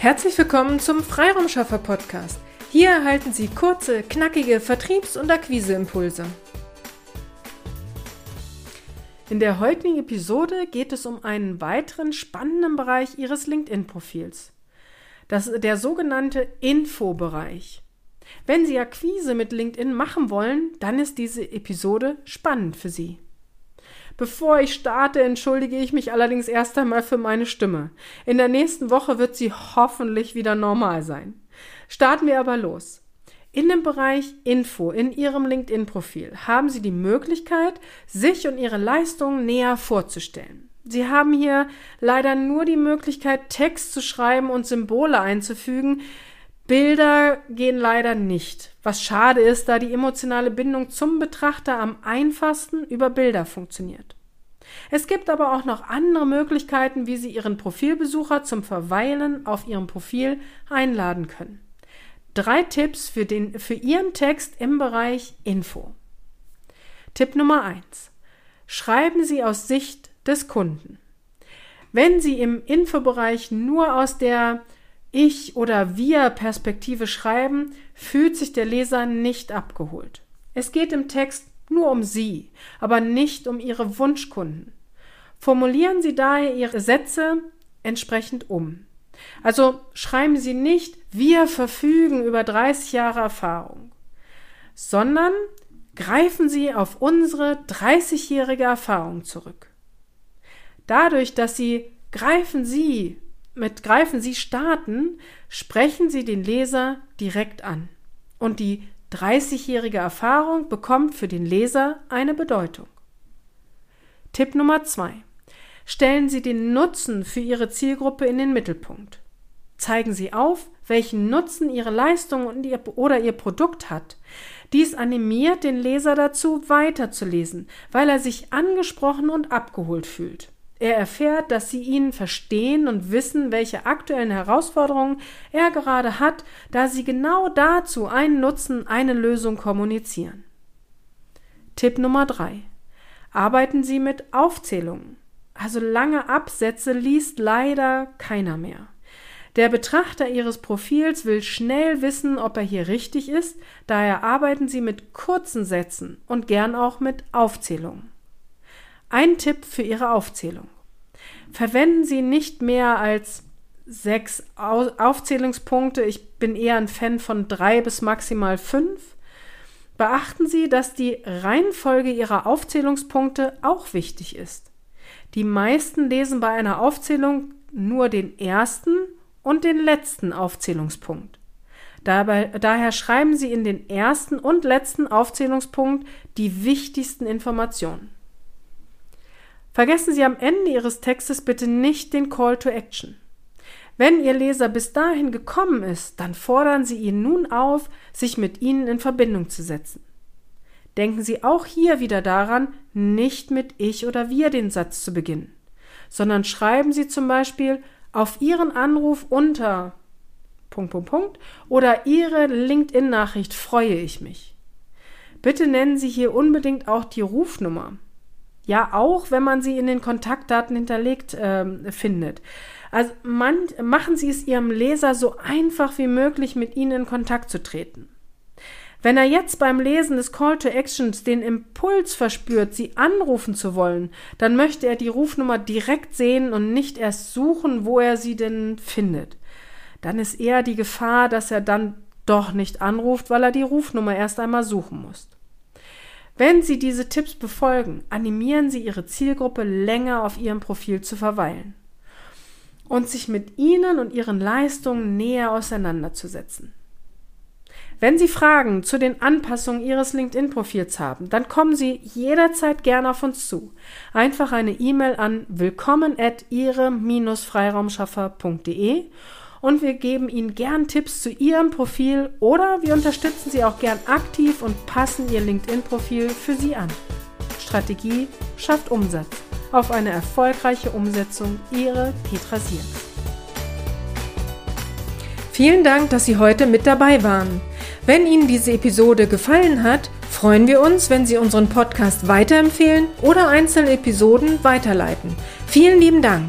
Herzlich willkommen zum Freiraumschaffer Podcast. Hier erhalten Sie kurze, knackige Vertriebs- und Akquiseimpulse. In der heutigen Episode geht es um einen weiteren spannenden Bereich Ihres LinkedIn-Profils. Das der sogenannte Info-Bereich. Wenn Sie Akquise mit LinkedIn machen wollen, dann ist diese Episode spannend für Sie. Bevor ich starte, entschuldige ich mich allerdings erst einmal für meine Stimme. In der nächsten Woche wird sie hoffentlich wieder normal sein. Starten wir aber los. In dem Bereich Info in Ihrem LinkedIn-Profil haben Sie die Möglichkeit, sich und Ihre Leistungen näher vorzustellen. Sie haben hier leider nur die Möglichkeit, Text zu schreiben und Symbole einzufügen. Bilder gehen leider nicht, was schade ist, da die emotionale Bindung zum Betrachter am einfachsten über Bilder funktioniert. Es gibt aber auch noch andere Möglichkeiten, wie Sie Ihren Profilbesucher zum Verweilen auf Ihrem Profil einladen können. Drei Tipps für, den, für Ihren Text im Bereich Info. Tipp Nummer eins: Schreiben Sie aus Sicht des Kunden. Wenn Sie im Infobereich nur aus der ich oder wir Perspektive schreiben, fühlt sich der Leser nicht abgeholt. Es geht im Text nur um Sie, aber nicht um Ihre Wunschkunden. Formulieren Sie daher Ihre Sätze entsprechend um. Also schreiben Sie nicht, wir verfügen über 30 Jahre Erfahrung, sondern greifen Sie auf unsere 30-jährige Erfahrung zurück. Dadurch, dass Sie greifen Sie mit Greifen Sie starten, sprechen Sie den Leser direkt an. Und die 30-jährige Erfahrung bekommt für den Leser eine Bedeutung. Tipp Nummer zwei: Stellen Sie den Nutzen für Ihre Zielgruppe in den Mittelpunkt. Zeigen Sie auf, welchen Nutzen Ihre Leistung und ihr, oder Ihr Produkt hat. Dies animiert den Leser dazu, weiterzulesen, weil er sich angesprochen und abgeholt fühlt. Er erfährt, dass sie ihn verstehen und wissen, welche aktuellen Herausforderungen er gerade hat, da sie genau dazu einen Nutzen, eine Lösung kommunizieren. Tipp Nummer drei: Arbeiten Sie mit Aufzählungen. Also lange Absätze liest leider keiner mehr. Der Betrachter Ihres Profils will schnell wissen, ob er hier richtig ist, daher arbeiten Sie mit kurzen Sätzen und gern auch mit Aufzählungen. Ein Tipp für Ihre Aufzählung. Verwenden Sie nicht mehr als sechs Aufzählungspunkte. Ich bin eher ein Fan von drei bis maximal fünf. Beachten Sie, dass die Reihenfolge Ihrer Aufzählungspunkte auch wichtig ist. Die meisten lesen bei einer Aufzählung nur den ersten und den letzten Aufzählungspunkt. Dabei, daher schreiben Sie in den ersten und letzten Aufzählungspunkt die wichtigsten Informationen. Vergessen Sie am Ende Ihres Textes bitte nicht den Call to Action. Wenn Ihr Leser bis dahin gekommen ist, dann fordern Sie ihn nun auf, sich mit Ihnen in Verbindung zu setzen. Denken Sie auch hier wieder daran, nicht mit ich oder wir den Satz zu beginnen, sondern schreiben Sie zum Beispiel auf Ihren Anruf unter Punkt, Punkt, Punkt oder Ihre LinkedIn-Nachricht freue ich mich. Bitte nennen Sie hier unbedingt auch die Rufnummer. Ja, auch wenn man sie in den Kontaktdaten hinterlegt äh, findet. Also man, machen Sie es Ihrem Leser so einfach wie möglich, mit Ihnen in Kontakt zu treten. Wenn er jetzt beim Lesen des Call to Actions den Impuls verspürt, Sie anrufen zu wollen, dann möchte er die Rufnummer direkt sehen und nicht erst suchen, wo er sie denn findet. Dann ist eher die Gefahr, dass er dann doch nicht anruft, weil er die Rufnummer erst einmal suchen muss. Wenn Sie diese Tipps befolgen, animieren Sie Ihre Zielgruppe länger auf Ihrem Profil zu verweilen und sich mit Ihnen und Ihren Leistungen näher auseinanderzusetzen. Wenn Sie Fragen zu den Anpassungen Ihres LinkedIn-Profils haben, dann kommen Sie jederzeit gerne auf uns zu. Einfach eine E-Mail an willkommen at ihre-freiraumschaffer.de und wir geben Ihnen gern Tipps zu Ihrem Profil oder wir unterstützen Sie auch gern aktiv und passen Ihr LinkedIn-Profil für Sie an. Strategie schafft Umsatz. Auf eine erfolgreiche Umsetzung Ihre Petra Siers. Vielen Dank, dass Sie heute mit dabei waren. Wenn Ihnen diese Episode gefallen hat, freuen wir uns, wenn Sie unseren Podcast weiterempfehlen oder einzelne Episoden weiterleiten. Vielen lieben Dank.